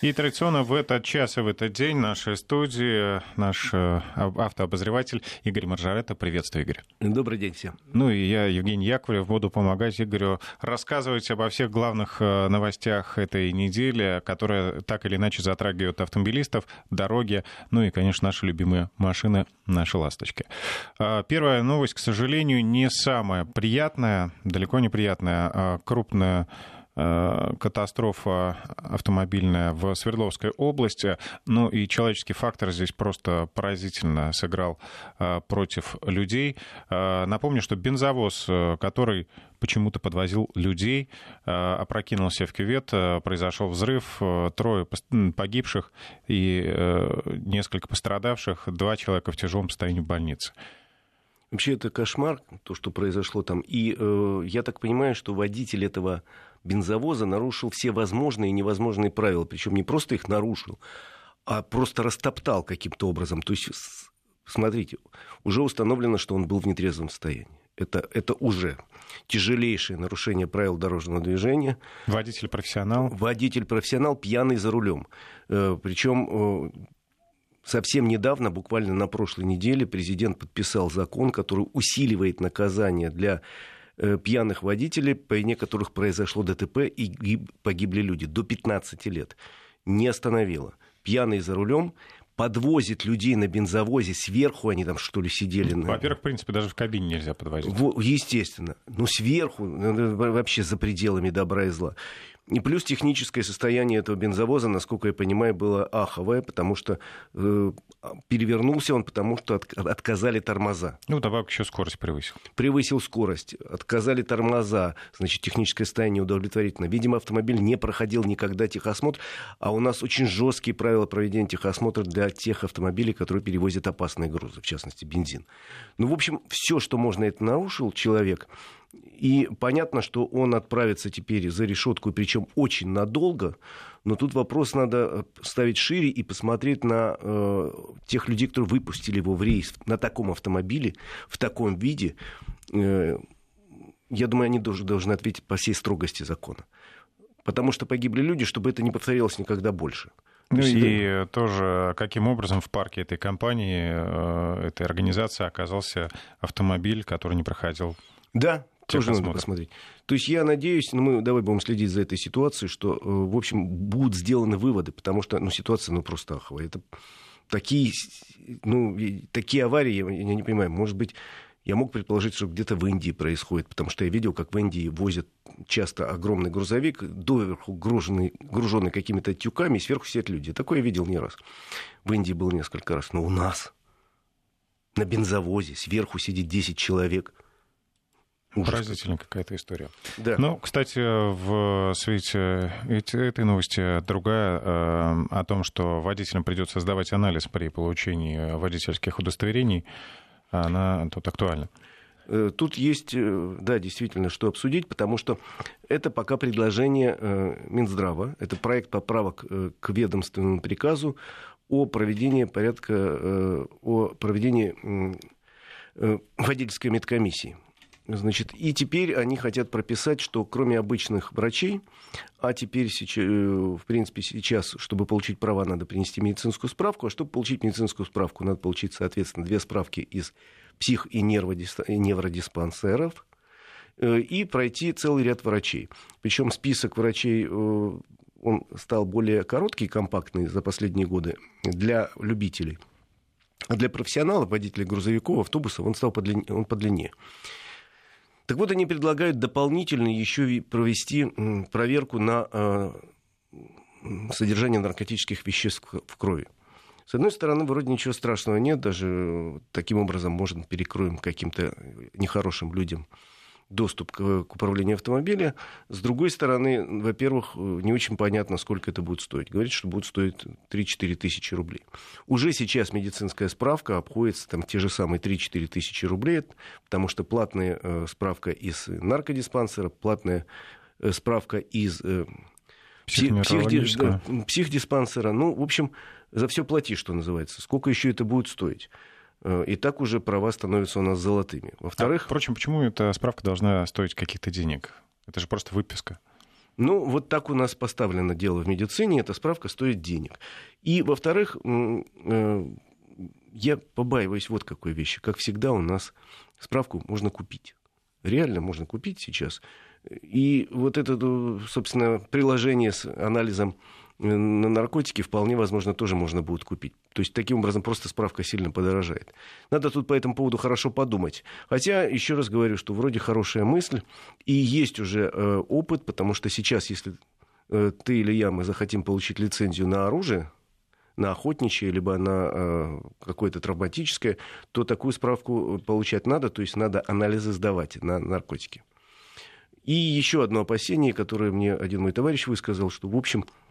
И традиционно в этот час и в этот день в нашей студии наш э, автообозреватель Игорь Маржаретта. Приветствую, Игорь. Добрый день всем. Ну и я, Евгений Яковлев, буду помогать Игорю рассказывать обо всех главных э, новостях этой недели, которые так или иначе затрагивают автомобилистов, дороги, ну и, конечно, наши любимые машины, наши ласточки. А, первая новость, к сожалению, не самая приятная, далеко не приятная, а крупная Э, катастрофа автомобильная в Свердловской области. Ну и человеческий фактор здесь просто поразительно сыграл э, против людей. Э, напомню, что бензовоз, который почему-то подвозил людей, опрокинулся в кювет, произошел взрыв, трое погибших и несколько пострадавших, два человека в тяжелом состоянии в больнице. Вообще это кошмар, то, что произошло там. И э, я так понимаю, что водитель этого бензовоза нарушил все возможные и невозможные правила. Причем не просто их нарушил, а просто растоптал каким-то образом. То есть, смотрите, уже установлено, что он был в нетрезвом состоянии. Это, это уже тяжелейшее нарушение правил дорожного движения. Водитель профессионал? Водитель профессионал, пьяный за рулем. Э, Причем э, совсем недавно, буквально на прошлой неделе, президент подписал закон, который усиливает наказание для пьяных водителей, по вине которых произошло ДТП и погибли люди до 15 лет. Не остановило. Пьяный за рулем подвозит людей на бензовозе сверху, они там что ли сидели. Во-первых, в принципе, даже в кабине нельзя подвозить. Естественно. Ну, сверху, ну, вообще за пределами добра и зла. И плюс техническое состояние этого бензовоза, насколько я понимаю, было аховое, потому что э, перевернулся он, потому что от, отказали тормоза. Ну, добавок еще скорость превысил. Превысил скорость, отказали тормоза, значит, техническое состояние удовлетворительно. Видимо, автомобиль не проходил никогда техосмотр, а у нас очень жесткие правила проведения техосмотра для тех автомобилей, которые перевозят опасные грузы, в частности, бензин. Ну, в общем, все, что можно, это нарушил человек. И понятно, что он отправится теперь за решетку, причем очень надолго. Но тут вопрос надо э, ставить шире и посмотреть на э, тех людей, которые выпустили его в рейс на таком автомобиле, в таком виде. Э, я думаю, они должны, должны ответить по всей строгости закона. Потому что погибли люди, чтобы это не повторилось никогда больше. Ну и тоже, каким образом в парке этой компании, э, этой организации оказался автомобиль, который не проходил да, тоже надо посмотреть. То есть я надеюсь, ну, мы давай будем следить за этой ситуацией, что, э, в общем, будут сделаны выводы, потому что ну, ситуация ну, просто аховая. Это такие, ну, такие аварии, я, я не понимаю, может быть, я мог предположить, что где-то в Индии происходит, потому что я видел, как в Индии возят часто огромный грузовик, доверху груженный, груженный какими-то тюками, и сверху сидят люди. Такое я видел не раз. В Индии был несколько раз. Но у нас на бензовозе сверху сидит 10 человек – Поразительная какая-то история. Да. Ну, кстати, в свете этой новости другая э, о том, что водителям придется сдавать анализ при получении водительских удостоверений, она тут актуальна. Э, тут есть, э, да, действительно, что обсудить, потому что это пока предложение Минздрава, это проект поправок к ведомственному приказу о проведении порядка, о проведении водительской медкомиссии. Значит, и теперь они хотят прописать, что кроме обычных врачей, а теперь, э, в принципе, сейчас, чтобы получить права, надо принести медицинскую справку, а чтобы получить медицинскую справку, надо получить, соответственно, две справки из псих- и невродиспансеров, э, и пройти целый ряд врачей. Причем список врачей э, он стал более короткий компактный за последние годы для любителей. А для профессионалов, водителей грузовиков, автобусов, он стал подлин... он подлиннее. Так вот, они предлагают дополнительно еще провести проверку на э, содержание наркотических веществ в крови. С одной стороны, вроде ничего страшного нет, даже таким образом можно перекроем каким-то нехорошим людям доступ к, к управлению автомобиля. С другой стороны, во-первых, не очень понятно, сколько это будет стоить. Говорит, что будет стоить 3-4 тысячи рублей. Уже сейчас медицинская справка обходится там те же самые 3-4 тысячи рублей, потому что платная э, справка из наркодиспансера, платная э, справка из э, психдиспансера. психдиспансера. Ну, в общем, за все плати, что называется. Сколько еще это будет стоить? Э, и так уже права становятся у нас золотыми. Во-вторых... А, впрочем, почему эта справка должна стоить каких-то денег? Это же просто выписка. Ну, вот так у нас поставлено дело в медицине, эта справка стоит денег. И, во-вторых, э, я побаиваюсь вот какой вещи. Как всегда, у нас справку можно купить. Реально можно купить сейчас. И вот это, собственно, приложение с анализом на наркотики вполне возможно тоже можно будет купить. То есть таким образом просто справка сильно подорожает. Надо тут по этому поводу хорошо подумать. Хотя, еще раз говорю, что вроде хорошая мысль, и есть уже э, опыт, потому что сейчас, если э, ты или я, мы захотим получить лицензию на оружие, на охотничье, либо на э, какое-то травматическое, то такую справку получать надо, то есть надо анализы сдавать на наркотики. И еще одно опасение, которое мне один мой товарищ высказал, что, в общем, Э,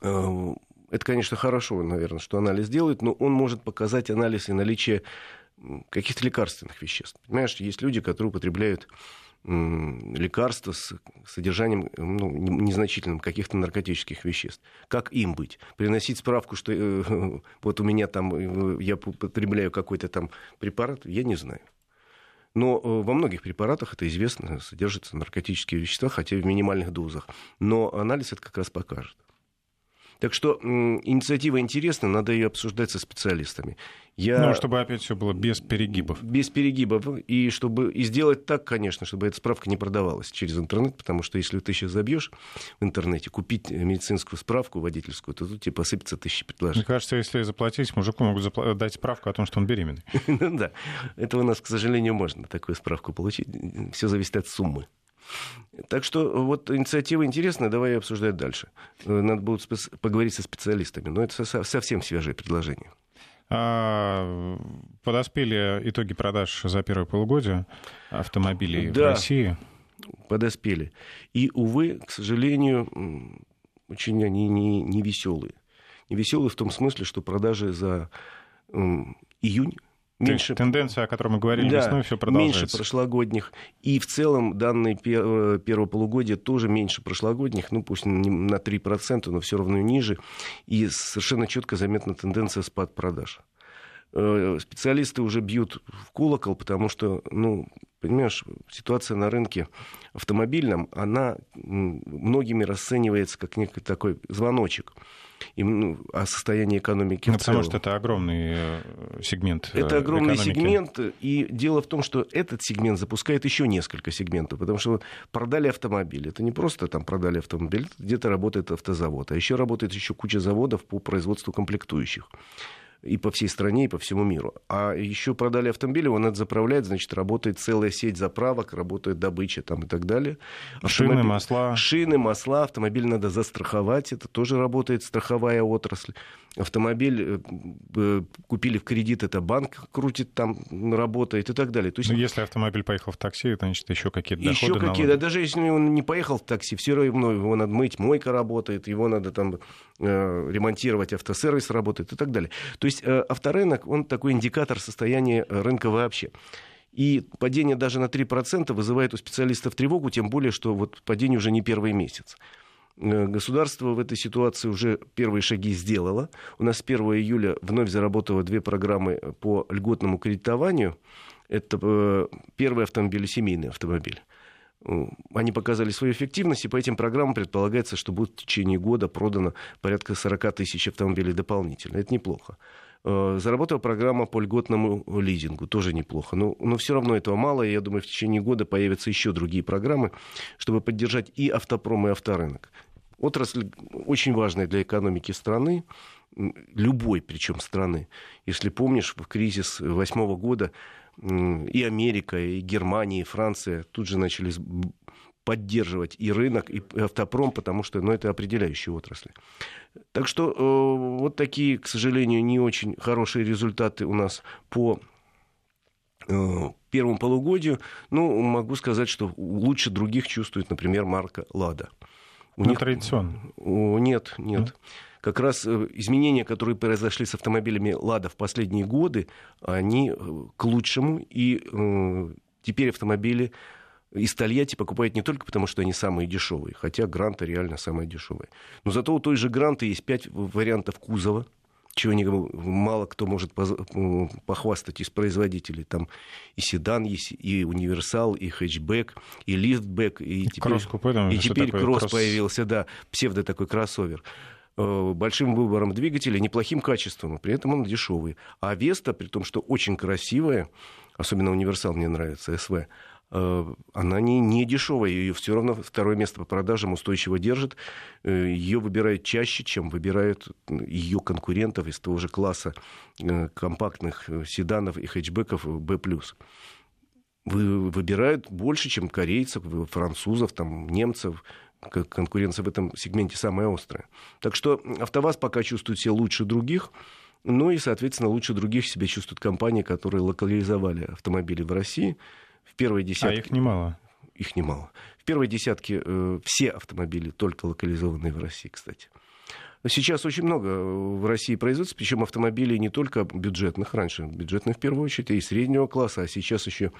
это, конечно, хорошо, наверное, что анализ делает, но он может показать анализ и наличие каких-то лекарственных веществ. Понимаешь, есть люди, которые употребляют лекарства с содержанием ну, незначительным каких-то наркотических веществ. Как им быть? Приносить справку, что э, вот у меня там, э, я употребляю какой-то там препарат, я не знаю. Но э, во многих препаратах, это известно, содержатся наркотические вещества, хотя и в минимальных дозах. Но анализ это как раз покажет. Так что инициатива интересна, надо ее обсуждать со специалистами. Я... Ну, чтобы опять все было без перегибов. Без перегибов. И, чтобы... и сделать так, конечно, чтобы эта справка не продавалась через интернет, потому что если ты сейчас забьешь в интернете, купить медицинскую справку водительскую, то тут тебе посыпется тысячи предложений. Мне кажется, если заплатить, мужику могут запла- дать справку о том, что он беременный. Ну да, это у нас, к сожалению, можно такую справку получить. Все зависит от суммы. Так что вот инициатива интересная, давай ее обсуждать дальше. Надо будет поговорить со специалистами, но это совсем свежее предложение. А, подоспели итоги продаж за первое полугодие автомобилей да, в России? подоспели. И, увы, к сожалению, очень они не, не веселые. Не веселые в том смысле, что продажи за июнь меньше... Тенденция, о которой мы говорили да, весной, все продолжается. меньше прошлогодних. И в целом данные пер... первого полугодия тоже меньше прошлогодних, ну пусть на 3%, но все равно ниже. И совершенно четко заметна тенденция спад продаж. Э, специалисты уже бьют в колокол, потому что, ну, понимаешь, ситуация на рынке автомобильном, она многими расценивается как некий такой звоночек и, ну, о состоянии экономики ну, в целом. Потому что это огромный э, сегмент Это э, огромный экономики. сегмент, и дело в том, что этот сегмент запускает еще несколько сегментов, потому что продали автомобиль. Это не просто там продали автомобиль, где-то работает автозавод, а еще работает еще куча заводов по производству комплектующих и по всей стране, и по всему миру. А еще продали автомобили, он это заправляет, значит, работает целая сеть заправок, работает добыча там и так далее. Автомобиль... Шины, масла. Шины, масла, автомобиль надо застраховать, это тоже работает страховая отрасль автомобиль э, э, купили в кредит, это банк крутит там, работает и так далее. То есть, ну, если автомобиль поехал в такси, значит, еще какие-то доходы. Еще какие-то, даже если он не поехал в такси, все равно его надо мыть, мойка работает, его надо там э, ремонтировать, автосервис работает и так далее. То есть э, авторынок, он такой индикатор состояния рынка вообще. И падение даже на 3% вызывает у специалистов тревогу, тем более, что вот падение уже не первый месяц. Э, государство в этой ситуации уже первые шаги сделало. У нас с 1 июля вновь заработало две программы по льготному кредитованию. Это э, первый автомобиль и семейный автомобиль. Э, они показали свою эффективность, и по этим программам предполагается, что будет в течение года продано порядка 40 тысяч автомобилей дополнительно. Это неплохо. Заработала программа по льготному лизингу, тоже неплохо. Но, но все равно этого мало, и я думаю, в течение года появятся еще другие программы, чтобы поддержать и автопром, и авторынок. Отрасль очень важная для экономики страны, любой причем страны. Если помнишь, в кризис восьмого года и Америка, и Германия, и Франция тут же начали поддерживать и рынок, и автопром, потому что ну, это определяющие отрасли. Так что э, вот такие, к сожалению, не очень хорошие результаты у нас по э, первому полугодию. Ну, могу сказать, что лучше других чувствует, например, марка «Лада». У ну, них... традиционно. Нет, нет. Mm. Как раз э, изменения, которые произошли с автомобилями «Лада» в последние годы, они э, к лучшему. И э, теперь автомобили из Тольятти покупают не только потому, что они самые дешевые, хотя Гранта реально самая дешевая. Но зато у той же Гранты есть пять вариантов кузова, чего не, мало кто может похвастать из производителей. Там и седан есть, и универсал, и хэтчбэк, и лифтбэк, и, и теперь, и теперь кросс, кросс появился, да, псевдо такой кроссовер большим выбором двигателя, неплохим качеством, при этом он дешевый. А Веста, при том, что очень красивая, особенно универсал мне нравится, СВ, Э, она не, не дешевая, ее все равно второе место по продажам устойчиво держит. Э, ее выбирают чаще, чем выбирают ее конкурентов из того же класса э, компактных седанов и хэтчбеков B+. Выбирают больше, чем корейцев, французов, там, немцев. Конкуренция в этом сегменте самая острая. Так что АвтоВАЗ пока чувствует себя лучше других. Ну и, соответственно, лучше других себя чувствуют компании, которые локализовали автомобили в России в первой десятке... А их немало. Их немало. В первой десятке э, все автомобили только локализованные в России, кстати. Сейчас очень много в России производится, причем автомобилей не только бюджетных, раньше бюджетных в первую очередь, и среднего класса, а сейчас еще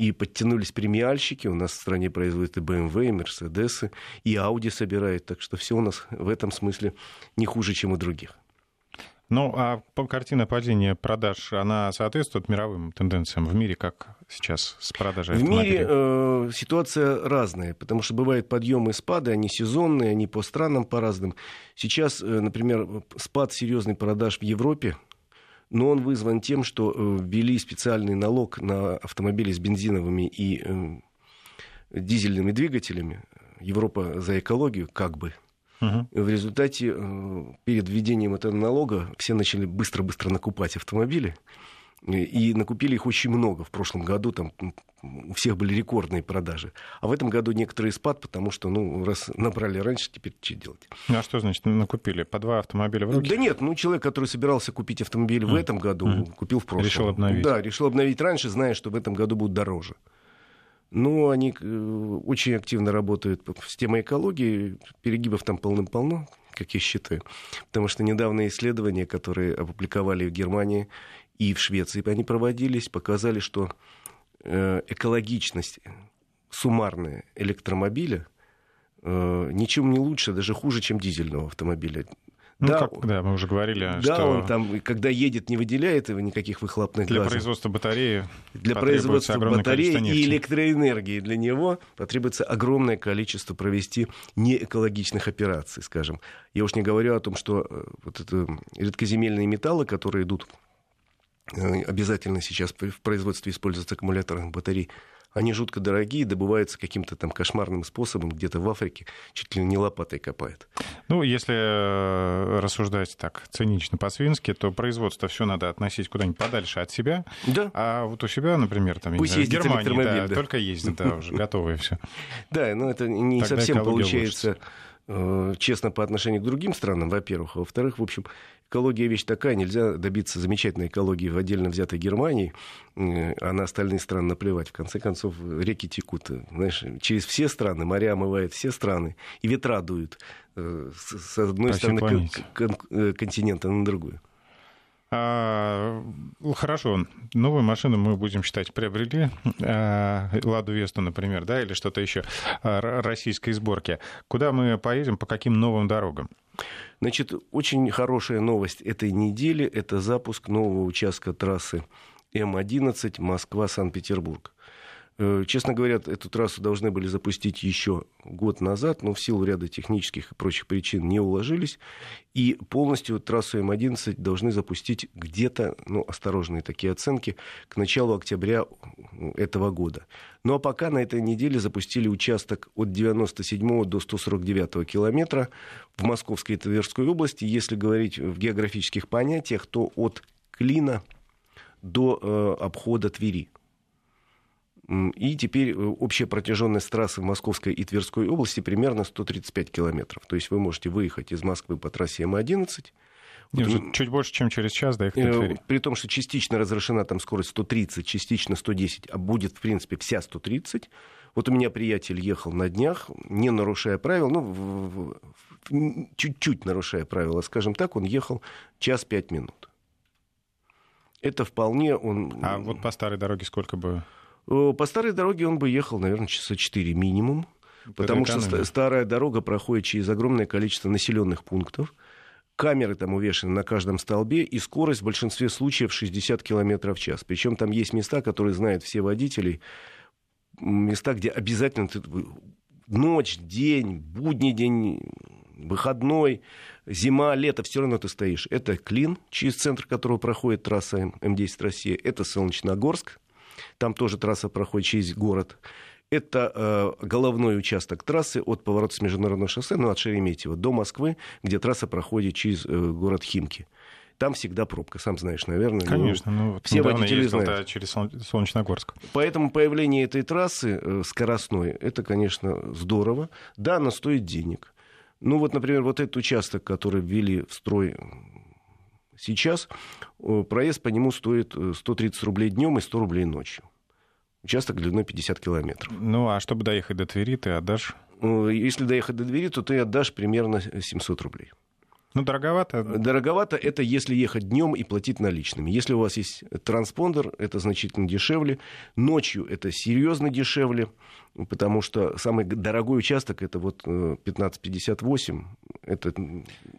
и подтянулись премиальщики. У нас в стране производят и BMW, и Mercedes, и Audi собирают, так что все у нас в этом смысле не хуже, чем у других. Ну, а картина падения продаж, она соответствует мировым тенденциям в мире, как сейчас с продажей В мире э, ситуация разная, потому что бывают подъемы и спады, они сезонные, они по странам по разным. Сейчас, э, например, спад серьезный продаж в Европе, но он вызван тем, что э, ввели специальный налог на автомобили с бензиновыми и э, дизельными двигателями. Европа за экологию, как бы, Угу. В результате э, перед введением этого налога все начали быстро-быстро накупать автомобили. И накупили их очень много. В прошлом году там у всех были рекордные продажи. А в этом году некоторый спад, потому что, ну, раз набрали раньше, теперь что делать? Ну, а что значит накупили? По два автомобиля в руки? Да нет, ну, человек, который собирался купить автомобиль mm. в этом году, mm. купил в прошлом. Решил обновить. Да, решил обновить раньше, зная, что в этом году будет дороже. Ну, они э, очень активно работают с темой экологии. Перегибов там полным-полно, как я считаю. Потому что недавние исследования, которые опубликовали в Германии и в Швеции, они проводились, показали, что э, экологичность суммарная электромобиля э, ничем не лучше, даже хуже, чем дизельного автомобиля. Ну, да, как, да, мы уже говорили, да, что... он там, когда едет, не выделяет его никаких выхлопных для газов. Для производства батареи Для производства батареи и электроэнергии для него потребуется огромное количество провести неэкологичных операций, скажем. Я уж не говорю о том, что э, вот это редкоземельные металлы, которые идут обязательно сейчас в производстве используются аккумуляторных батарей, они жутко дорогие, добываются каким-то там кошмарным способом, где-то в Африке чуть ли не лопатой копают. Ну, если э, рассуждать так цинично по-свински, то производство все надо относить куда-нибудь подальше от себя. Да. А вот у себя, например, там, Пусть знаю, в Германии, да, да. только ездит, да, уже готовые все. Да, но это не совсем получается э, честно по отношению к другим странам, во-первых. А во-вторых, в общем, экология вещь такая, нельзя добиться замечательной экологии в отдельно взятой Германии, а на остальные страны наплевать. В конце концов, реки текут, знаешь, через все страны, моря омывают все страны, и ветра дуют э, с одной По стороны кон- э, континента на другую. А, хорошо, новую машину мы будем считать приобрели, а, Ладу Весту, например, да, или что-то еще а, российской сборки. Куда мы поедем, по каким новым дорогам? Значит, очень хорошая новость этой недели – это запуск нового участка трассы М-11 Москва-Санкт-Петербург. Э, честно говоря, эту трассу должны были запустить еще год назад, но в силу ряда технических и прочих причин не уложились. И полностью трассу М11 должны запустить где-то, ну, осторожные такие оценки, к началу октября этого года. Ну а пока на этой неделе запустили участок от 97 до 149 километра в Московской и Тверской области. Если говорить в географических понятиях, то от Клина до э, обхода Твери. И теперь э, общая протяженность трассы в Московской и Тверской области примерно 135 километров. То есть вы можете выехать из Москвы по трассе М11, вот, чуть больше, чем через час доехать до Твери. При том, что частично разрешена там скорость 130, частично 110, а будет, в принципе, вся 130. Вот у меня приятель ехал на днях, не нарушая правил, ну, чуть-чуть нарушая правила, скажем так, он ехал час пять минут. Это вполне он... А вот по старой дороге сколько бы Э, по старой дороге он бы ехал, наверное, часа 4 минимум. Потому что старая дорога проходит через огромное количество населенных пунктов, камеры там увешаны на каждом столбе, и скорость в большинстве случаев 60 км в час. Причем там есть места, которые знают все водители, места, где обязательно ты, ночь, день, будний день, выходной, зима, лето, все равно ты стоишь. Это Клин, через центр которого проходит трасса М10 Россия. Это Солнечногорск, там тоже трасса проходит через город. Это э, головной участок трассы от поворота с международного шоссе, ну, от Шереметьево до Москвы, где трасса проходит через э, город Химки. Там всегда пробка, сам знаешь, наверное. Конечно, ну, вот все водители знают. через Солнечногорск. Поэтому появление этой трассы э, скоростной, это, конечно, здорово. Да, она стоит денег. Ну вот, например, вот этот участок, который ввели в строй сейчас, проезд по нему стоит 130 э, рублей днем и 100 рублей ночью. Участок длиной 50 километров. Ну, а чтобы доехать до Твери, ты отдашь? Э, если доехать до Твери, то ты отдашь примерно 700 рублей. Ну, дороговато. Дороговато это если ехать днем и платить наличными. Если у вас есть транспондер, это значительно дешевле. Ночью это серьезно дешевле, потому что самый дорогой участок это вот 1558. Э, это,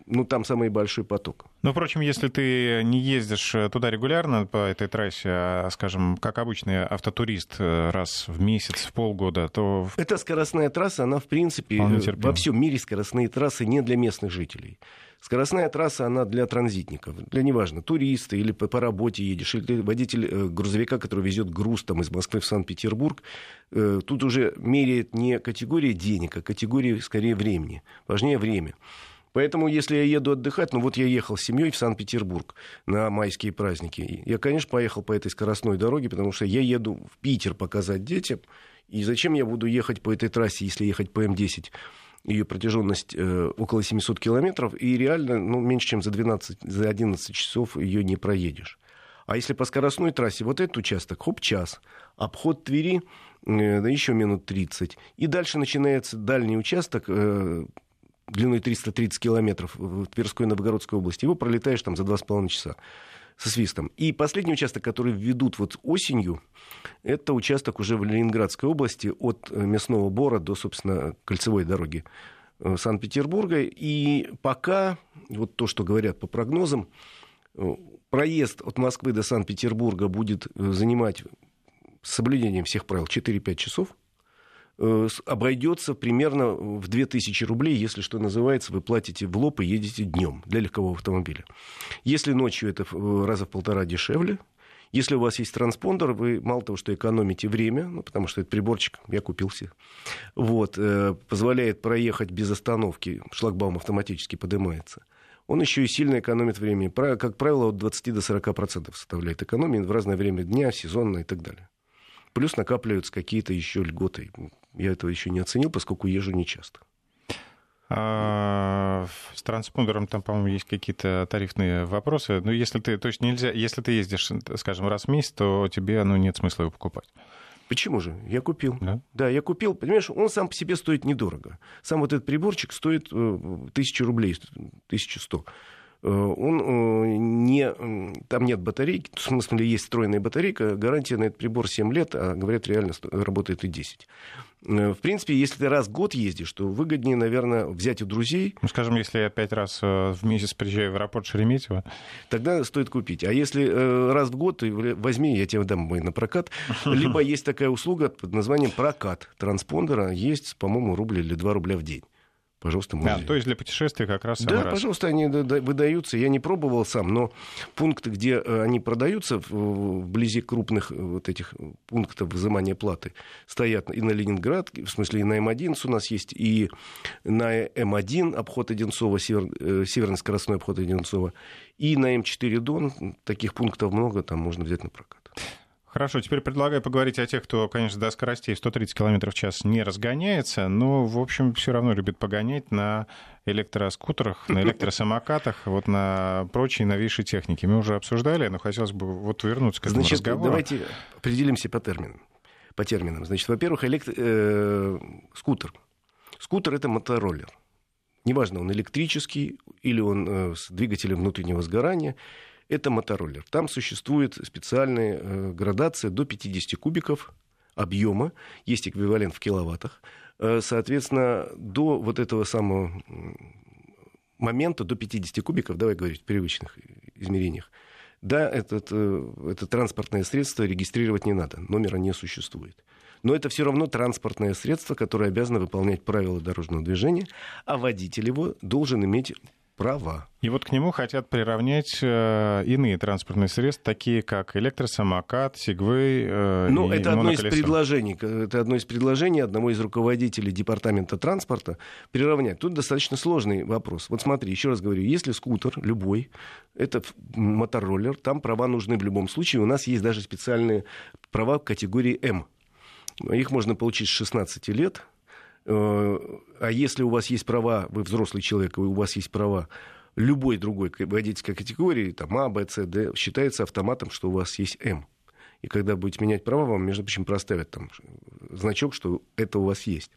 ну, там самый большой поток. Ну, впрочем, если ты не ездишь туда регулярно по этой трассе, а, скажем, как обычный автотурист э, раз в месяц, в полгода, то... Эта скоростная трасса, она, в принципе, во всем мире скоростные трассы не для местных жителей. Скоростная трасса, она для транзитников, для неважно, туриста или по, по работе едешь, или водитель э, грузовика, который везет груз там, из Москвы в Санкт-Петербург. Э, тут уже меряет не категория денег, а категория, скорее, времени. Важнее время. Поэтому, если я еду отдыхать, ну вот я ехал с семьей в Санкт-Петербург на майские праздники. Я, конечно, поехал по этой скоростной дороге, потому что я еду в Питер показать детям. И зачем я буду ехать по этой трассе, если ехать по М10 ее протяженность э, около 700 километров, и реально ну, меньше, чем за, 12, за 11 часов ее не проедешь. А если по скоростной трассе, вот этот участок, хоп, час, обход Твери, э, да еще минут 30. И дальше начинается дальний участок, э, длиной 330 километров в Тверской Новгородской области. Его пролетаешь там за 2,5 часа со свистом. И последний участок, который введут вот осенью, это участок уже в Ленинградской области от э, Мясного Бора до, собственно, кольцевой дороги э, Санкт-Петербурга. И пока, вот то, что говорят по прогнозам, э, проезд от Москвы до Санкт-Петербурга будет занимать с соблюдением всех правил 4-5 часов. Э, обойдется примерно в 2000 рублей, если, что называется, вы платите в лоб и едете днем для легкового автомобиля. Если ночью это раза в полтора дешевле, если у вас есть транспондер, вы мало того, что экономите время, ну, потому что этот приборчик я купил себе, вот, э, позволяет проехать без остановки, шлагбаум автоматически поднимается. Он еще и сильно экономит времени. Как правило, от 20 до 40% составляет экономии в разное время дня, сезонно и так далее. Плюс накапливаются какие-то еще льготы. Я этого еще не оценил, поскольку езжу нечасто. А, с транспондером там, по-моему, есть какие-то тарифные вопросы. Но ну, если ты, то есть нельзя, если ты ездишь, скажем, раз в месяц, то тебе ну, нет смысла его покупать. Почему же? Я купил. Да? да, я купил. Понимаешь, он сам по себе стоит недорого. Сам вот этот приборчик стоит э, тысячу рублей, 1100. Э, он э, не, там нет батарейки, в смысле есть встроенная батарейка, гарантия на этот прибор 7 лет, а говорят, реально работает и 10. Э, в принципе, если ты раз в год ездишь, то выгоднее, наверное, взять у друзей. Ну, скажем, если я пять раз в месяц приезжаю в аэропорт Шереметьево. Тогда стоит купить. А если раз в год, ты возьми, я тебе дам мой на прокат. Либо есть такая услуга под названием прокат транспондера. Есть, по-моему, рубль или 2 рубля в день. Пожалуйста, музей. Да, то есть для путешествий как раз Да, раз. пожалуйста, они выдаются. Я не пробовал сам, но пункты, где э, они продаются, вблизи крупных э, вот этих пунктов взимания платы, стоят и на Ленинград, в смысле и на М11 у нас есть, и на М1 обход Одинцова, север, э, северный скоростной обход Одинцова, и на М4 Дон. Таких пунктов много, там можно взять на прокат. Хорошо, теперь предлагаю поговорить о тех, кто, конечно, до скоростей 130 км в час не разгоняется, но, в общем, все равно любит погонять на электроскутерах, на электросамокатах, вот на прочей новейшей технике. Мы уже обсуждали, но хотелось бы вот вернуться к этому Значит, разговору. давайте определимся по терминам. По терминам. Значит, во-первых, электро... э, скутер. Скутер — это мотороллер. Неважно, он электрический или он э, с двигателем внутреннего сгорания — это мотороллер. Там существует специальная э, градация до 50 кубиков объема, есть эквивалент в киловаттах. Э, соответственно, до вот этого самого момента до 50 кубиков, давай говорить в привычных измерениях, да, этот, э, это транспортное средство регистрировать не надо, номера не существует. Но это все равно транспортное средство, которое обязано выполнять правила дорожного движения, а водитель его должен иметь права. И вот к нему хотят приравнять э, иные транспортные средства, такие как электросамокат, сегвей э, Ну, это одно из предложений. Это одно из предложений одного из руководителей департамента транспорта приравнять. Тут достаточно сложный вопрос. Вот смотри, еще раз говорю, если скутер любой, это мотороллер, там права нужны в любом случае. У нас есть даже специальные права категории М. Их можно получить с 16 лет, Э, а если у вас есть права, вы взрослый человек, и у вас есть права любой другой водительской категории, там А, Б, С, Д, считается автоматом, что у вас есть М. И когда будете менять права, вам, между прочим, проставят там значок, что это у вас есть.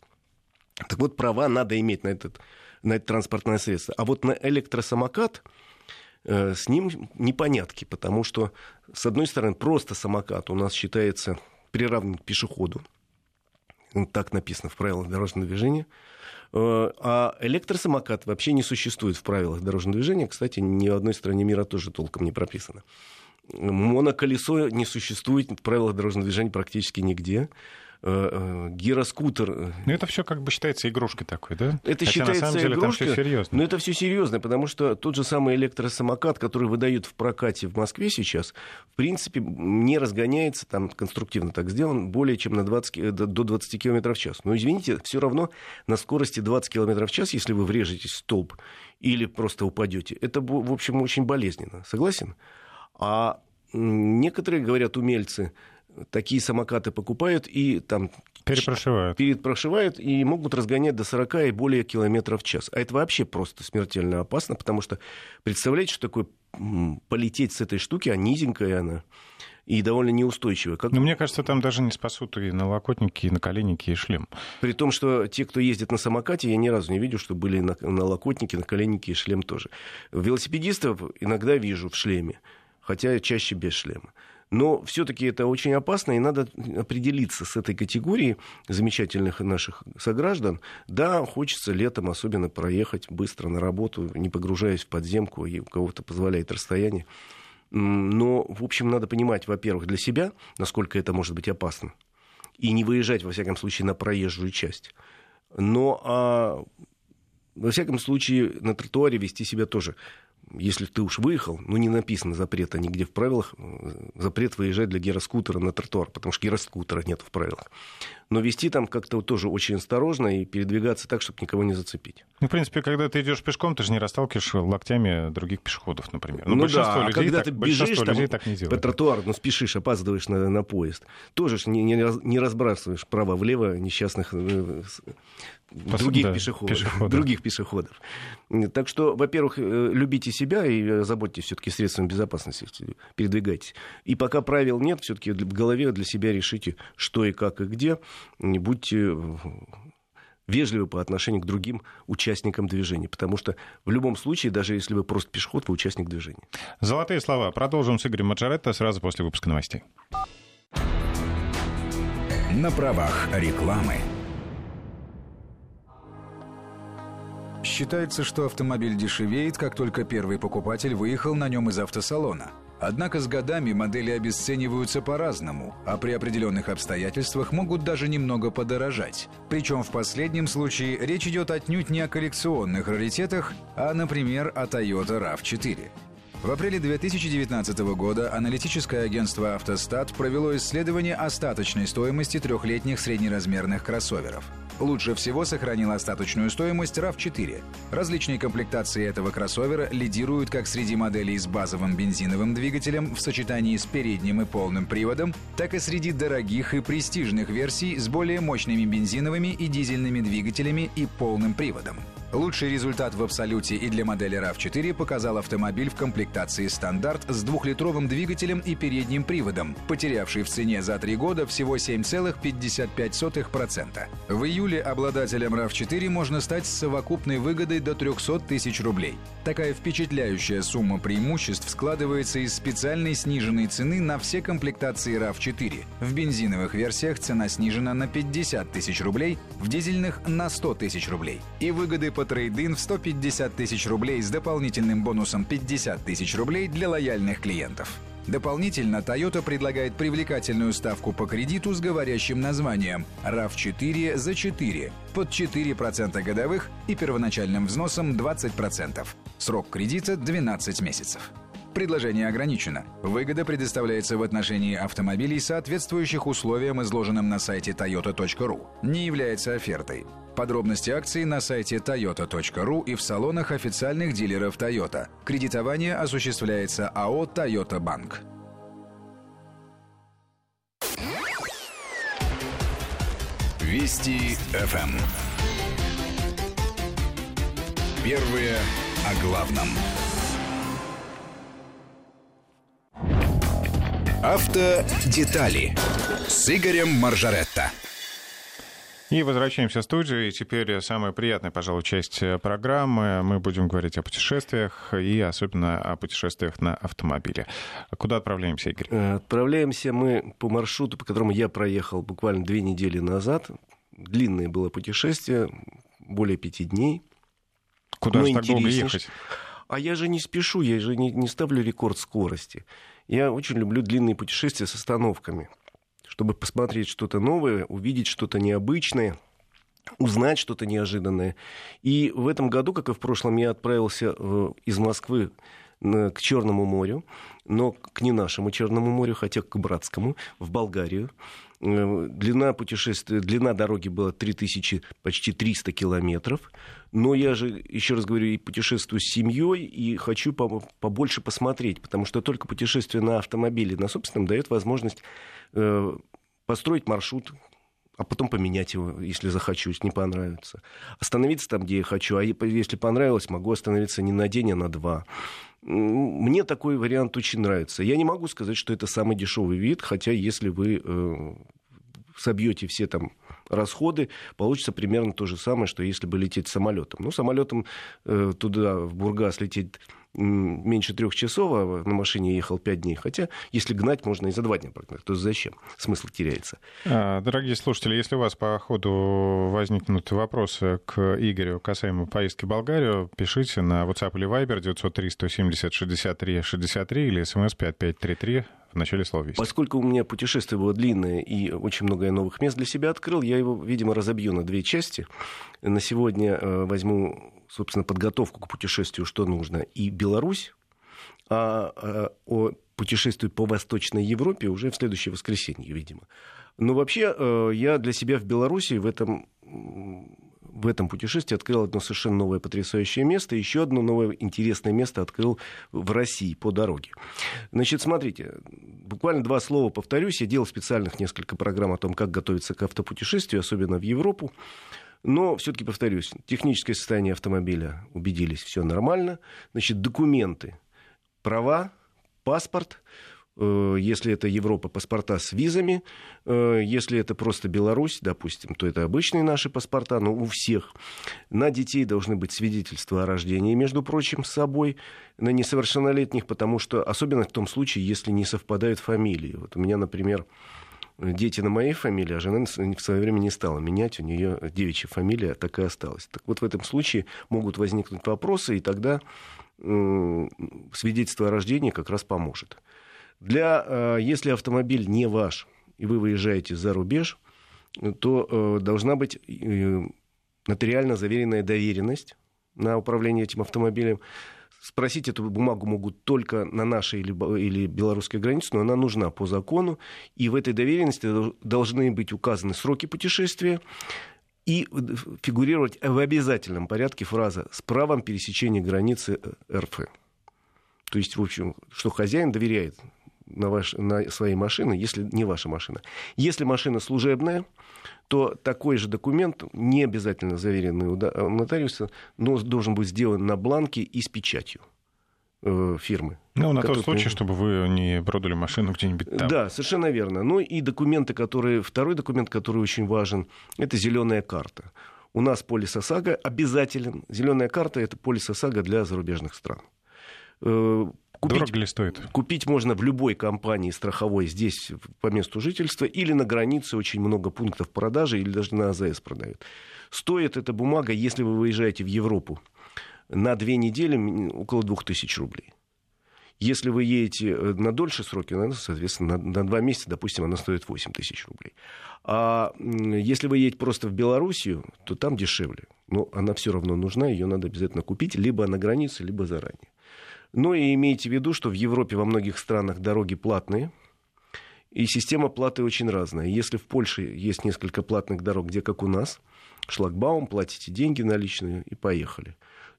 Так вот, права надо иметь на, этот, на это транспортное средство. А вот на электросамокат э, с ним непонятки, потому что, с одной стороны, просто самокат у нас считается приравнен к пешеходу, так написано в правилах дорожного движения. Э, а электросамокат вообще не существует в правилах дорожного движения. Кстати, ни в одной стране мира тоже толком не прописано. Моноколесо не существует в правилах дорожного движения практически нигде. Э, э, гироскутер. Э, ну, это все как бы считается игрушкой такой, да? Это Хотя, считается на самом деле игрушкой, там все серьезно. Но это все серьезно, потому что тот же самый электросамокат, который выдают в прокате в Москве сейчас, в принципе, не разгоняется, там конструктивно так сделан, более чем на 20, до 20 км в час. Но, извините, все равно на скорости 20 км в час, если вы врежетесь в столб или просто упадете, это, в общем, очень болезненно. Согласен? А некоторые, говорят умельцы, такие самокаты покупают и там Перепрошивают. Перепрошивают и могут разгонять до 40 и более километров в час. А это вообще просто смертельно опасно, потому что представляете, что такое полететь с этой штуки, а низенькая она и довольно неустойчивая. Как... Но мне кажется, там даже не спасут и налокотники, и наколенники, и шлем. При том, что те, кто ездит на самокате, я ни разу не видел, что были налокотники, наколенники и шлем тоже. Велосипедистов иногда вижу в шлеме, хотя чаще без шлема. Но все-таки это очень опасно, и надо определиться с этой категорией замечательных наших сограждан. Да, хочется летом особенно проехать быстро на работу, не погружаясь в подземку, и у кого-то позволяет расстояние. Но, в общем, надо понимать, во-первых, для себя, насколько это может быть опасно, и не выезжать, во всяком случае, на проезжую часть. Но, а, во всяком случае, на тротуаре вести себя тоже если ты уж выехал, ну не написано запрета нигде в правилах, запрет выезжать для гироскутера на тротуар, потому что гироскутера нет в правилах. Но вести там как-то тоже очень осторожно и передвигаться так, чтобы никого не зацепить. Ну, в принципе, когда ты идешь пешком, ты же не расталкиваешь локтями других пешеходов, например. Ну, ну да, людей а когда так, ты бежишь там, людей так не делают. по тротуару, ну спешишь, опаздываешь на, на поезд, тоже не, не, не разбрасываешь право-влево несчастных э, других, да, пешеходов, пешеходов. других пешеходов. Так что, во-первых, э, любите себя и заботьтесь все-таки средствами безопасности, передвигайтесь. И пока правил нет, все-таки в голове для себя решите, что и как и где. Не будьте э, вежливы по отношению к другим участникам движения, потому что в любом случае, даже если вы просто пешеход, вы участник движения. Золотые слова. Продолжим с Игорем Маджаретто сразу после выпуска новостей. На правах рекламы. Считается, что автомобиль дешевеет, как только первый покупатель выехал на нем из автосалона. Однако с годами модели обесцениваются по-разному, а при определенных обстоятельствах могут даже немного подорожать. Причем в последнем случае речь идет отнюдь не о коллекционных раритетах, а, например, о Toyota RAV4. В апреле 2019 года аналитическое агентство «Автостат» провело исследование остаточной стоимости трехлетних среднеразмерных кроссоверов – Лучше всего сохранил остаточную стоимость RAV4. Различные комплектации этого кроссовера лидируют как среди моделей с базовым бензиновым двигателем в сочетании с передним и полным приводом, так и среди дорогих и престижных версий с более мощными бензиновыми и дизельными двигателями и полным приводом. Лучший результат в абсолюте и для модели RAV4 показал автомобиль в комплектации стандарт с двухлитровым двигателем и передним приводом, потерявший в цене за три года всего 7,55%. В июле обладателем RAV4 можно стать с совокупной выгодой до 300 тысяч рублей. Такая впечатляющая сумма преимуществ складывается из специальной сниженной цены на все комплектации RAV4. В бензиновых версиях цена снижена на 50 тысяч рублей, в дизельных — на 100 тысяч рублей. И выгоды по либо трейдин в 150 тысяч рублей с дополнительным бонусом 50 тысяч рублей для лояльных клиентов. Дополнительно Toyota предлагает привлекательную ставку по кредиту с говорящим названием RAV4 за 4 под 4% годовых и первоначальным взносом 20%. Срок кредита 12 месяцев. Предложение ограничено. Выгода предоставляется в отношении автомобилей, соответствующих условиям, изложенным на сайте toyota.ru. Не является офертой. Подробности акции на сайте toyota.ru и в салонах официальных дилеров Toyota. Кредитование осуществляется АО «Тойота Банк». Вести ФМ. Первые о главном. Автодетали с Игорем Маржаретто. И возвращаемся в студию. И теперь самая приятная, пожалуй, часть программы. Мы будем говорить о путешествиях и особенно о путешествиях на автомобиле. Куда отправляемся, Игорь? Э, отправляемся мы по маршруту, по которому я проехал буквально две недели назад. Длинное было путешествие, более пяти дней. Куда же так долго ехать? А я же не спешу, я же не, не ставлю рекорд скорости. Я очень люблю длинные путешествия с остановками, чтобы посмотреть что-то новое, увидеть что-то необычное, узнать что-то неожиданное. И в этом году, как и в прошлом, я отправился э, из Москвы к Черному морю, но к не нашему Черному морю, хотя к братскому, в Болгарию. Э, длина путешествия, длина дороги была 3000, почти 300 километров. Но я же, еще раз говорю, и путешествую с семьей, и хочу побольше посмотреть, потому что только путешествие на автомобиле, на собственном, дает возможность э, построить маршрут, а потом поменять его, если захочу, если не понравится. Остановиться там, где я хочу, а если понравилось, могу остановиться не на день, а на два. Мне такой вариант очень нравится. Я не могу сказать, что это самый дешевый вид, хотя если вы э, собьете все там расходы, получится примерно то же самое, что если бы лететь самолетом. Ну, самолетом э, туда, в Бургас, лететь меньше трех часов, а на машине ехал пять дней. Хотя, если гнать, можно и за два дня прогнать. То есть зачем? Смысл теряется. А, дорогие слушатели, если у вас по ходу возникнут вопросы к Игорю касаемо поездки в Болгарию, пишите на WhatsApp или Viber 903 170 63 63 или смс 5533 в начале слова «Вести». Поскольку у меня путешествие было длинное и очень много новых мест для себя открыл, я его, видимо, разобью на две части. На сегодня э, возьму, собственно, подготовку к путешествию, что нужно, и Беларусь, а, а о путешествии по Восточной Европе уже в следующее воскресенье, видимо. Но вообще э, я для себя в Беларуси в этом в этом путешествии открыл одно совершенно новое потрясающее место. Еще одно новое интересное место открыл в России по дороге. Значит, смотрите, буквально два слова повторюсь. Я делал специальных несколько программ о том, как готовиться к автопутешествию, особенно в Европу. Но все-таки повторюсь, техническое состояние автомобиля убедились, все нормально. Значит, документы, права, паспорт, если это Европа, паспорта с визами. Э, если это просто Беларусь, допустим, то это обычные наши паспорта, но у всех. На детей должны быть свидетельства о рождении, между прочим, с собой. На несовершеннолетних, потому что, особенно в том случае, если не совпадают фамилии. Вот у меня, например, дети на моей фамилии, а жена в свое время не стала менять, у нее девичья фамилия так и осталась. Так вот в этом случае могут возникнуть вопросы, и тогда свидетельство о рождении как раз поможет. Для, э, если автомобиль не ваш, и вы выезжаете за рубеж, то э, должна быть э, нотариально заверенная доверенность на управление этим автомобилем. Спросить эту бумагу могут только на нашей или, или белорусской границе, но она нужна по закону. И в этой доверенности должны быть указаны сроки путешествия и фигурировать в обязательном порядке фраза «с правом пересечения границы РФ». То есть, в общем, что хозяин доверяет на, ваш, на своей машины, если не ваша машина. Если машина служебная, то такой же документ, не обязательно заверенный у нотариуса, но должен быть сделан на бланке и с печатью э, фирмы. Ну, на тот случай, чтобы вы не продали машину где-нибудь там. Да, совершенно верно. Ну и документы, которые... Второй документ, который очень важен, это зеленая карта. У нас полис ОСАГО обязателен. Зеленая карта – это полис ОСАГО для зарубежных стран. Купить, Дорого ли стоит? Купить можно в любой компании страховой здесь по месту жительства или на границе очень много пунктов продажи или даже на АЗС продают. Стоит эта бумага, если вы выезжаете в Европу, на две недели около 2000 рублей. Если вы едете э, на дольше сроки, она, соответственно, на, на два месяца, допустим, она стоит 8 тысяч рублей. А если вы едете просто в Белоруссию, то там дешевле. Но она все равно нужна, ее надо обязательно купить либо на границе, либо заранее. Но и имейте в виду, что в Европе во многих странах дороги платные, и система платы очень разная. Если в Польше есть несколько платных дорог, где как у нас, шлагбаум, платите деньги наличные и поехали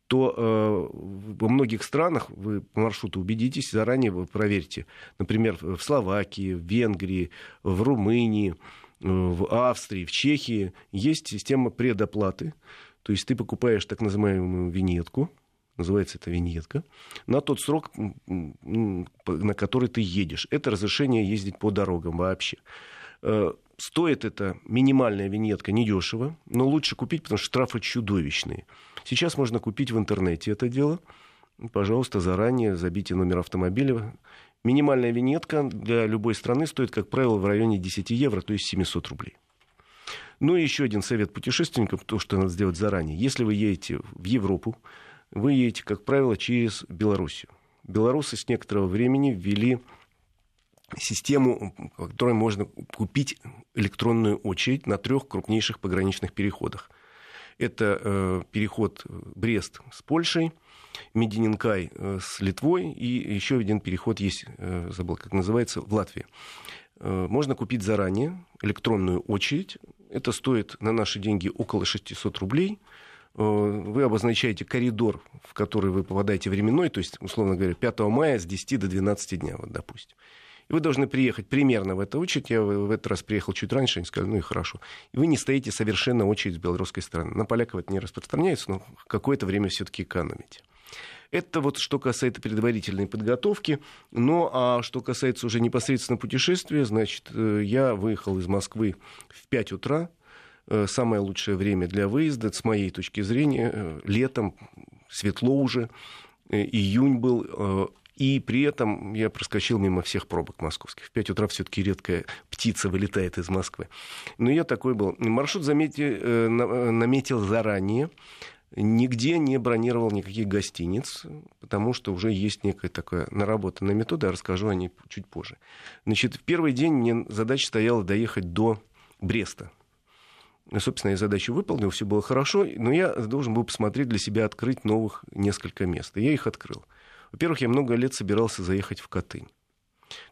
то э, во многих странах вы по маршруту убедитесь, заранее вы проверьте. Например, в Словакии, в Венгрии, в Румынии, э, в Австрии, в Чехии есть система предоплаты. То есть ты покупаешь так называемую винетку, называется это виньетка, на тот срок, на который ты едешь. Это разрешение ездить по дорогам вообще. Э, стоит эта минимальная виньетка недешево, но лучше купить, потому что штрафы чудовищные. Сейчас можно купить в интернете это дело. Пожалуйста, заранее забейте номер автомобиля. Минимальная винетка для любой страны стоит, как правило, в районе 10 евро, то есть 700 рублей. Ну и еще один совет путешественникам, то, что надо сделать заранее. Если вы едете в Европу, вы едете, как правило, через Белоруссию. Белорусы с некоторого времени ввели систему, в которой можно купить электронную очередь на трех крупнейших пограничных переходах. Это э, переход Брест с Польшей, Медининкай э, с Литвой и еще один переход есть, э, забыл, как называется, в Латвии. Э, можно купить заранее электронную очередь. Это стоит на наши деньги около 600 рублей. Э, вы обозначаете коридор, в который вы попадаете временной, то есть, условно говоря, 5 мая с 10 до 12 дня, вот, допустим. И вы должны приехать примерно в эту очередь. Я в этот раз приехал чуть раньше, они сказали, ну и хорошо. И вы не стоите совершенно очередь с белорусской стороны. На поляков это не распространяется, но какое-то время все-таки экономите. Это вот что касается предварительной подготовки. Ну, а что касается уже непосредственно путешествия, значит, э, я выехал из Москвы в 5 утра. Э, самое лучшее время для выезда, с моей точки зрения, э, летом, светло уже, июнь был, и при этом я проскочил мимо всех пробок московских. В 5 утра все-таки редкая птица вылетает из Москвы. Но я такой был. Маршрут заметил, э, э, наметил заранее. Нигде не бронировал никаких гостиниц, потому что уже есть некая такая наработанная метода, я расскажу о ней чуть позже. Значит, в первый день мне задача стояла доехать до Бреста. Собственно, я задачу выполнил, все было хорошо, но я должен был посмотреть для себя, открыть новых несколько мест. И я их открыл. Во-первых, я много лет собирался заехать в Катынь.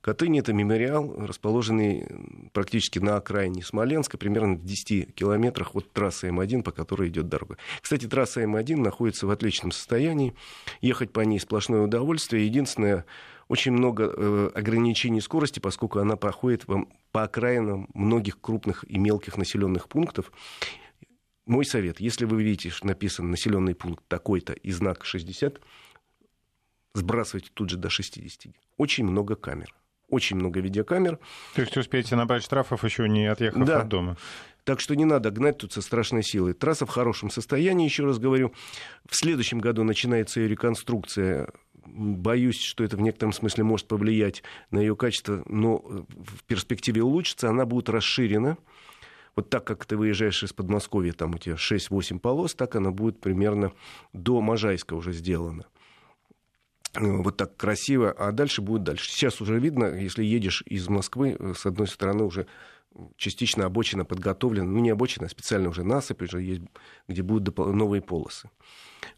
Катынь – это мемориал, расположенный практически на окраине Смоленска, примерно в 10 километрах от трассы М1, по которой идет дорога. Кстати, трасса М1 находится в отличном состоянии. Ехать по ней сплошное удовольствие. Единственное, очень много э, ограничений скорости, поскольку она проходит по окраинам многих крупных и мелких населенных пунктов. Мой совет, если вы видите, что написан населенный пункт такой-то и знак 60, сбрасывайте тут же до 60. Очень много камер. Очень много видеокамер. То есть успеете набрать штрафов, еще не отъехав да. от дома? Так что не надо гнать тут со страшной силой. Трасса в хорошем состоянии, еще раз говорю. В следующем году начинается ее реконструкция. Боюсь, что это в некотором смысле может повлиять на ее качество, но в перспективе улучшится. Она будет расширена. Вот так, как ты выезжаешь из Подмосковья, там у тебя 6-8 полос, так она будет примерно до Можайска уже сделана. Э, вот так красиво, а дальше будет дальше. Сейчас уже видно, если едешь из Москвы, э, с одной стороны уже частично обочина подготовлена, ну не обочина, а специально уже насыпь уже есть, где будут новые полосы.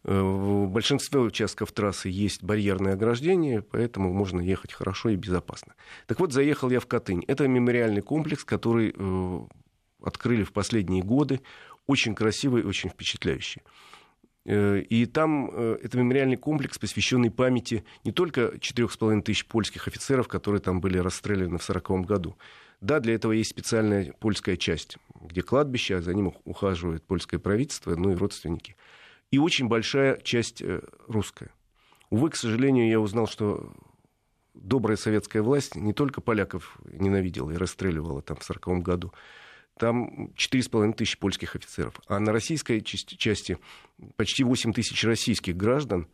Э, в большинстве участков трассы есть барьерное ограждение, поэтому можно ехать хорошо и безопасно. Так вот, заехал я в Катынь. Это мемориальный комплекс, который открыли в последние годы. Очень красивый, очень впечатляющий. Э, и там э, это мемориальный комплекс, посвященный памяти не только 4,5 тысяч польских офицеров, которые там были расстреляны в 1940 году. Да, для этого есть специальная польская часть, где кладбище, а за ним ухаживает польское правительство, ну и родственники. И очень большая часть э, русская. Увы, к сожалению, я узнал, что добрая советская власть не только поляков ненавидела и расстреливала там в 1940 году, там 4,5 тысячи польских офицеров. А на российской части почти 8 тысяч российских граждан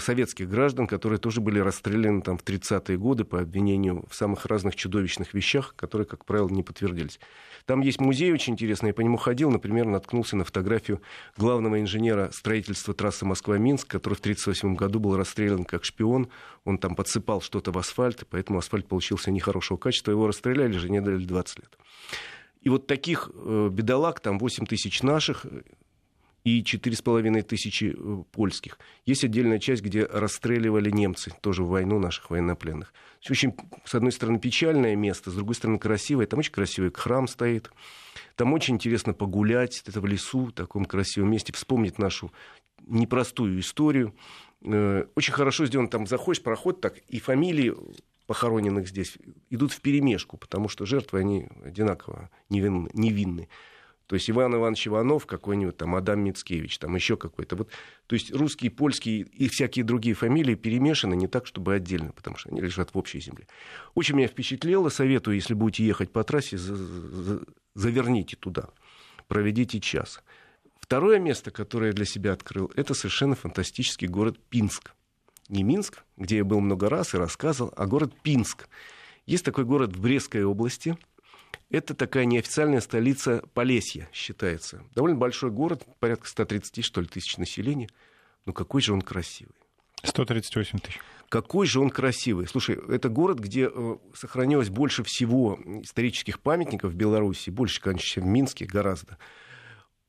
советских граждан, которые тоже были расстреляны там, в 30-е годы по обвинению в самых разных чудовищных вещах, которые, как правило, не подтвердились. Там есть музей очень интересный, я по нему ходил, например, наткнулся на фотографию главного инженера строительства трассы Москва-Минск, который в 1938 году был расстрелян как шпион. Он там подсыпал что-то в асфальт, и поэтому асфальт получился нехорошего качества. Его расстреляли, жене дали 20 лет. И вот таких э, бедолаг, там 8 тысяч наших, и 4,5 тысячи э, польских. Есть отдельная часть, где расстреливали немцы, тоже в войну наших военнопленных. Очень, с одной стороны, печальное место, с другой стороны, красивое. Там очень красивый храм стоит. Там очень интересно погулять, это в лесу, в таком красивом месте, вспомнить нашу непростую историю. Э, очень хорошо сделано, там заходишь, проход так, и фамилии похороненных здесь идут в перемешку, потому что жертвы, они одинаково невинны. невинны. То есть Иван Иванович Иванов, какой-нибудь там Адам Мицкевич, там еще какой-то. Вот, то есть русские, польские и всякие другие фамилии перемешаны не так, чтобы отдельно, потому что они лежат в общей земле. Очень меня впечатлило, советую, если будете ехать по трассе, заверните туда, проведите час. Второе место, которое я для себя открыл, это совершенно фантастический город Пинск. Не Минск, где я был много раз и рассказывал, а город Пинск. Есть такой город в Брестской области – это такая неофициальная столица Полесья, считается. Довольно большой город, порядка 130, что ли, тысяч населения. Но какой же он красивый. 138 тысяч. Какой же он красивый. Слушай, это город, где э, сохранилось больше всего исторических памятников в Беларуси, больше, конечно, чем в Минске гораздо.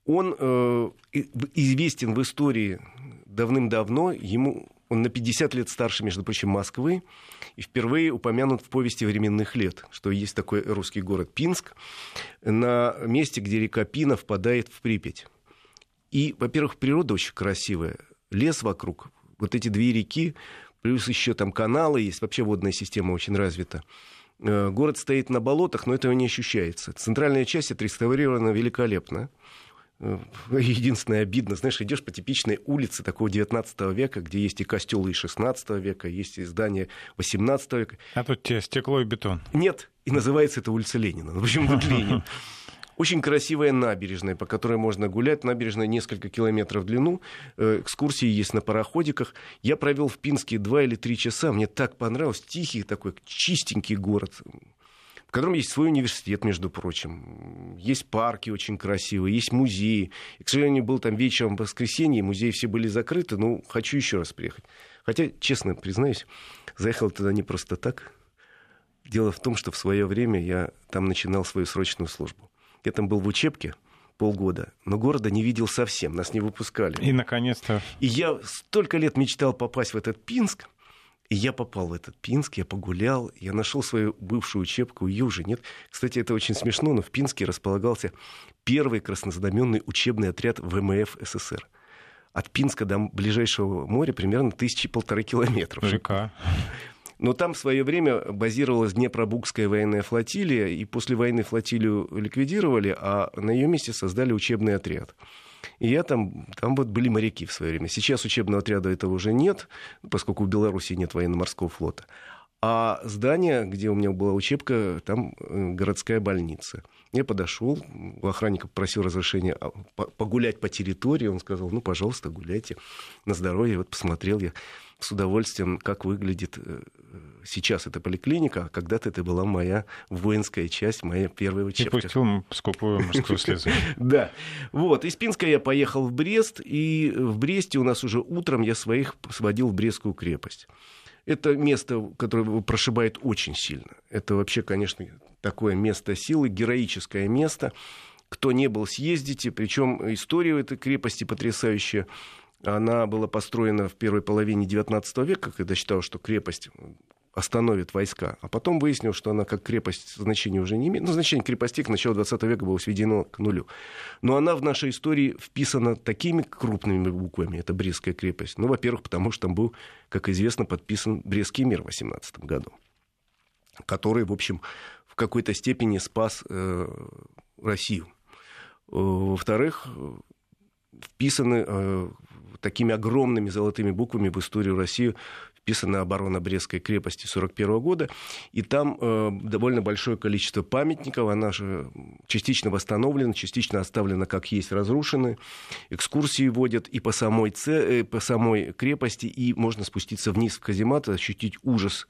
Он э, известен в истории давным-давно, ему он на 50 лет старше, между прочим, Москвы, и впервые упомянут в повести временных лет, что есть такой русский город Пинск, на месте, где река Пина впадает в Припять. И, во-первых, природа очень красивая, лес вокруг, вот эти две реки, плюс еще там каналы есть, вообще водная система очень развита. Э, город стоит на болотах, но этого не ощущается. Центральная часть отреставрирована великолепно. Э, единственное обидно, знаешь, идешь по типичной улице такого 19 века, где есть и костелы и 16 века, есть и здания 18 века. А тут тебе стекло и бетон. Нет, и называется это улица Ленина. Ну, почему тут Ленин? Очень красивая набережная, по которой можно гулять. Набережная несколько километров в длину. Э, экскурсии есть на пароходиках. Я провел в Пинске два или три часа. Мне так понравилось. Тихий такой, чистенький город котором есть свой университет, между прочим. Есть парки очень красивые, есть музеи. И, к сожалению, был там вечером в воскресенье, музеи все были закрыты, но хочу еще раз приехать. Хотя, честно признаюсь, заехал туда не просто так. Дело в том, что в свое время я там начинал свою срочную службу. Я там был в учебке, полгода, но города не видел совсем, нас не выпускали. И, наконец-то... И я столько лет мечтал попасть в этот Пинск, и я попал в этот Пинск, я погулял, я нашел свою бывшую учебку, ее уже нет. Кстати, это очень смешно, но в Пинске располагался первый краснознаменный учебный отряд ВМФ СССР. От Пинска до ближайшего моря примерно тысячи полторы километров. Река. Но там в свое время базировалась Днепробукская военная флотилия, и после войны флотилию ликвидировали, а на ее месте создали учебный отряд. И я там, там вот были моряки в свое время. Сейчас учебного отряда этого уже нет, поскольку в Беларуси нет военно-морского флота. А здание, где у меня была учебка, там э, городская больница. Я подошел, у охранника попросил разрешения а, погулять по территории. Он сказал, ну, пожалуйста, гуляйте на здоровье. Вот посмотрел я с удовольствием, как выглядит э, сейчас эта поликлиника, а когда-то это была моя воинская часть, моя первая учебка. И пустил скупую мужскую слезу. Да. Вот. Из Пинска я поехал в Брест, и в Бресте у нас уже утром я своих сводил в Брестскую крепость. Это место, которое прошибает очень сильно. Это вообще, конечно, такое место силы, героическое место. Кто не был, съездите. Причем история этой крепости потрясающая. Она была построена в первой половине XIX века, когда считал, что крепость остановит войска. А потом выяснилось, что она как крепость значения уже не имеет. Ну, значение крепостей к началу 20 века было сведено к нулю. Но она в нашей истории вписана такими крупными буквами, это Брестская крепость. Ну, во-первых, потому что там был, как известно, подписан Брестский мир в 18 году, который, в общем, в какой-то степени спас э, Россию. Во-вторых, вписаны э, такими огромными золотыми буквами в историю России вписана оборона Брестской крепости 1941 года, и там э, довольно большое количество памятников, она же частично восстановлена, частично оставлена как есть, разрушены, экскурсии водят и по самой, це, э, по самой крепости, и можно спуститься вниз в каземат, ощутить ужас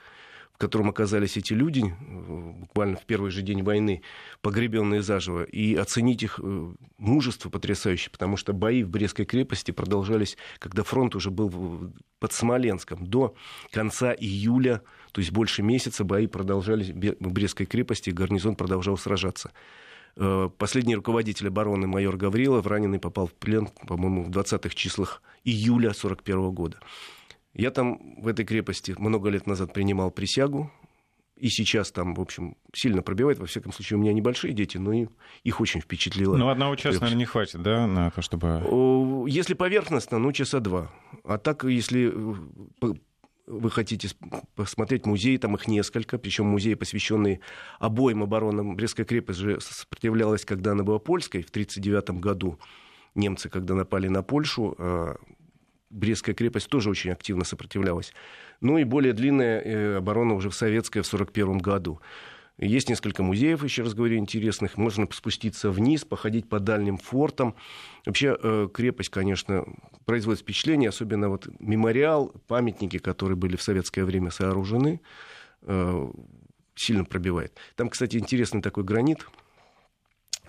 в котором оказались эти люди, э, буквально в первый же день войны, погребенные заживо, и оценить их э, мужество потрясающее, потому что бои в Брестской крепости продолжались, когда фронт уже был под Смоленском. До конца июля, то есть больше месяца, бои продолжались в Брестской крепости, и гарнизон продолжал сражаться. Э, последний руководитель обороны майор Гаврилов, раненый, попал в плен, по-моему, в 20-х числах июля 1941 года. Я там в этой крепости много лет назад принимал присягу, и сейчас там, в общем, сильно пробивает. Во всяком случае, у меня небольшие дети, но их очень впечатлило. Ну, одного часа, наверное, не хватит, да, на то, чтобы... Если поверхностно, ну, часа два. А так, если э, вы хотите посмотреть музей, там их несколько, причем музеи, посвященные обоим оборонам. Брестская крепость же сопротивлялась, когда она была польской, в 1939 году. Немцы, когда напали на Польшу, а Брестская крепость тоже очень активно сопротивлялась. Ну и более длинная э, оборона уже в советская в 1941 году. Есть несколько музеев, еще раз говорю, интересных. Можно спуститься вниз, походить по дальним фортам. Вообще э, крепость, конечно, производит впечатление, особенно вот мемориал, памятники, которые были в советское время сооружены, э, сильно пробивает. Там, кстати, интересный такой гранит,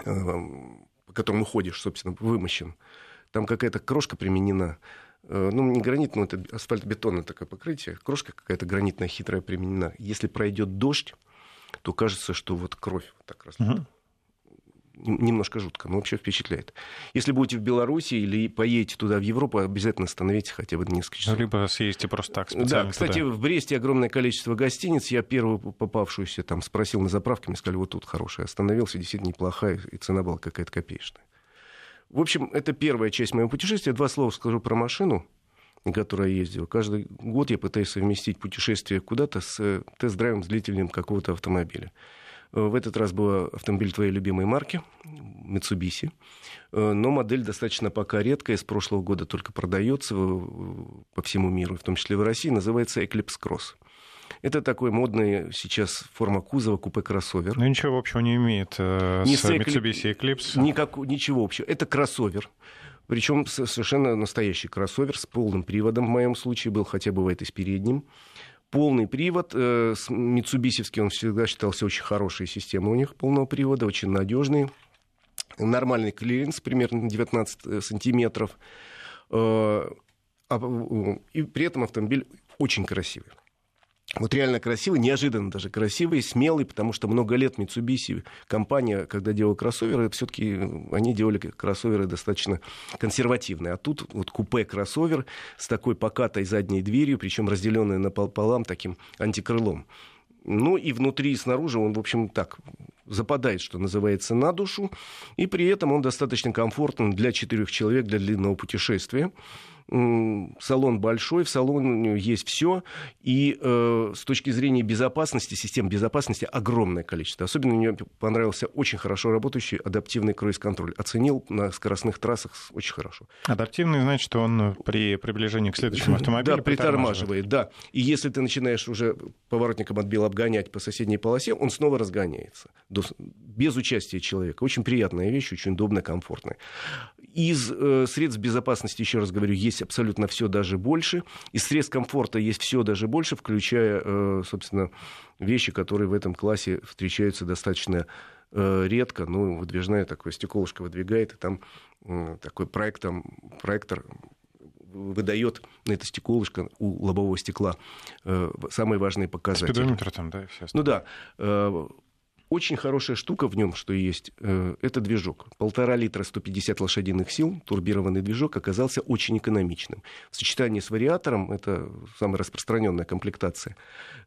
по которому ходишь, собственно, вымощен. Там какая-то крошка применена ну, не гранит, но это асфальтобетонное такое покрытие, крошка какая-то гранитная хитрая применена. Если пройдет дождь, то кажется, что вот кровь вот так. Угу. Немножко жутко, но вообще впечатляет. Если будете в Беларуси или поедете туда, в Европу, обязательно остановитесь хотя бы несколько часов. Либо съездите просто так специально Да, кстати, туда. в Бресте огромное количество гостиниц. Я первую попавшуюся там спросил на заправке, мне сказали, вот тут хорошая. Остановился, действительно неплохая, и цена была какая-то копеечная. В общем, это первая часть моего путешествия. Два слова скажу про машину, на которой я ездил. Каждый год я пытаюсь совместить путешествие куда-то с э, тест-драйвом с длительным какого-то автомобиля. Э, в этот раз был автомобиль твоей любимой марки, Mitsubishi. Э, но модель достаточно пока редкая, с прошлого года только продается по всему миру, в том числе в России, называется Eclipse Cross. Это такой модный сейчас форма кузова купе-кроссовер. Ну ничего общего не имеет э, не с, Mitsubishi Eclipse. Никак, ничего общего. Это кроссовер. Причем совершенно настоящий кроссовер с полным приводом в моем случае был, хотя бывает и с передним. Полный привод. Э, с Mitsubishi он всегда считался очень хорошей системой у них полного привода, очень надежный. Нормальный клиренс, примерно 19 э, сантиметров. Э, а, и при этом автомобиль очень красивый вот реально красивый, неожиданно даже красивый, смелый, потому что много лет Mitsubishi, компания, когда делала кроссоверы, все-таки они делали кроссоверы достаточно консервативные. А тут вот купе-кроссовер с такой покатой задней дверью, причем разделенной напополам таким антикрылом. Ну и внутри и снаружи он, в общем, так западает, что называется, на душу. И при этом он достаточно комфортен для четырех человек для длинного путешествия салон большой, в салоне есть все, и э, с точки зрения безопасности, систем безопасности огромное количество. Особенно мне понравился очень хорошо работающий адаптивный круиз-контроль. Оценил на скоростных трассах очень хорошо. Адаптивный значит, он при приближении к следующему автомобилю Да, притормаживает, да. И если ты начинаешь уже поворотником отбил обгонять по соседней полосе, он снова разгоняется. Без участия человека. Очень приятная вещь, очень удобная, комфортная. Из э, средств безопасности, еще раз говорю, есть абсолютно все даже больше. Из средств комфорта есть все даже больше, включая, э, собственно, вещи, которые в этом классе встречаются достаточно э, редко. Ну, выдвижная такое стеклышко выдвигает, и там э, такой проектом, проектор выдает на это стеклышко у лобового стекла э, самые важные показатели. Спидометр там, да, все Ну да. Э, очень хорошая штука в нем, что есть, э, это движок. Полтора литра 150 лошадиных сил, турбированный движок оказался очень экономичным. В сочетании с вариатором, это самая распространенная комплектация,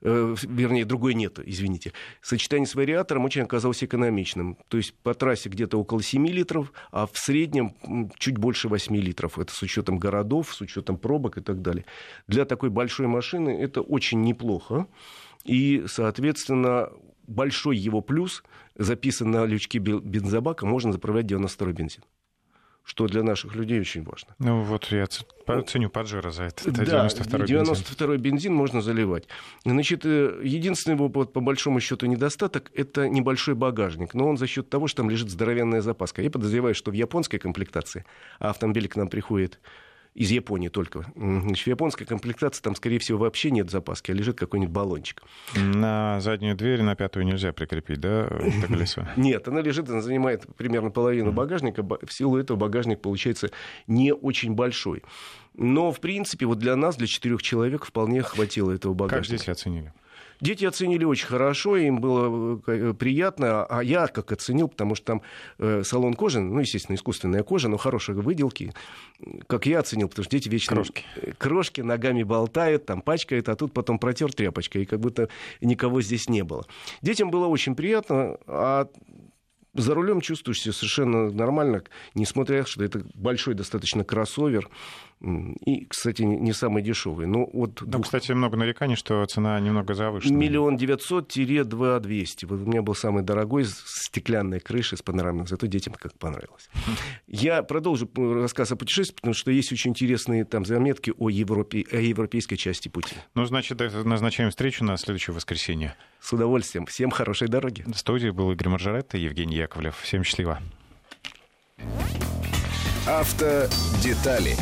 э, вернее, другой нет, извините. Сочетание с вариатором очень оказался экономичным. То есть по трассе где-то около 7 литров, а в среднем чуть больше 8 литров. Это с учетом городов, с учетом пробок и так далее. Для такой большой машины это очень неплохо. И, соответственно, большой его плюс записан на лючке бензобака, можно заправлять 92 бензин что для наших людей очень важно. Ну вот я ценю Паджеро за это. это да, 92-й 92 бензин. бензин можно заливать. Значит, э, единственный его, вот, по большому счету, недостаток – это небольшой багажник. Но он за счет того, что там лежит здоровенная запаска. Я подозреваю, что в японской комплектации, а автомобиль к нам приходит из Японии только. Значит, в японской комплектации там, скорее всего, вообще нет запаски, а лежит какой-нибудь баллончик. На заднюю дверь, на пятую нельзя прикрепить, да, это колесо? Нет, она лежит, она занимает примерно половину багажника. В силу этого багажник получается не очень большой. Но, в принципе, вот для нас, для четырех человек, вполне хватило этого багажника. Как здесь оценили? Дети оценили очень хорошо, им было э, приятно, а я как оценил, потому что там э, салон кожи, ну, естественно, искусственная кожа, но хорошие выделки, как я оценил, потому что дети вечно... Крошки. Крошки ногами болтают, там пачкают, а тут потом протер тряпочкой, и как будто никого здесь не было. Детям было очень приятно, а за рулем чувствуешь себя совершенно нормально, несмотря, что это большой достаточно кроссовер. И, кстати, не самый дешевый. Но ну, вот ну, двух... кстати, много нареканий, что цена немного завышена. Миллион девятьсот тире два двести. Вот у меня был самый дорогой с стеклянной крышей, с панорамной. Зато детям как понравилось. Я продолжу рассказ о путешествии, потому что есть очень интересные там заметки о, Европе, о европейской части пути. Ну, значит, назначаем встречу на следующее воскресенье. С удовольствием. Всем хорошей дороги. В студии был Игорь Маржаретта и Евгений Яковлев. Всем счастливо. Автодетали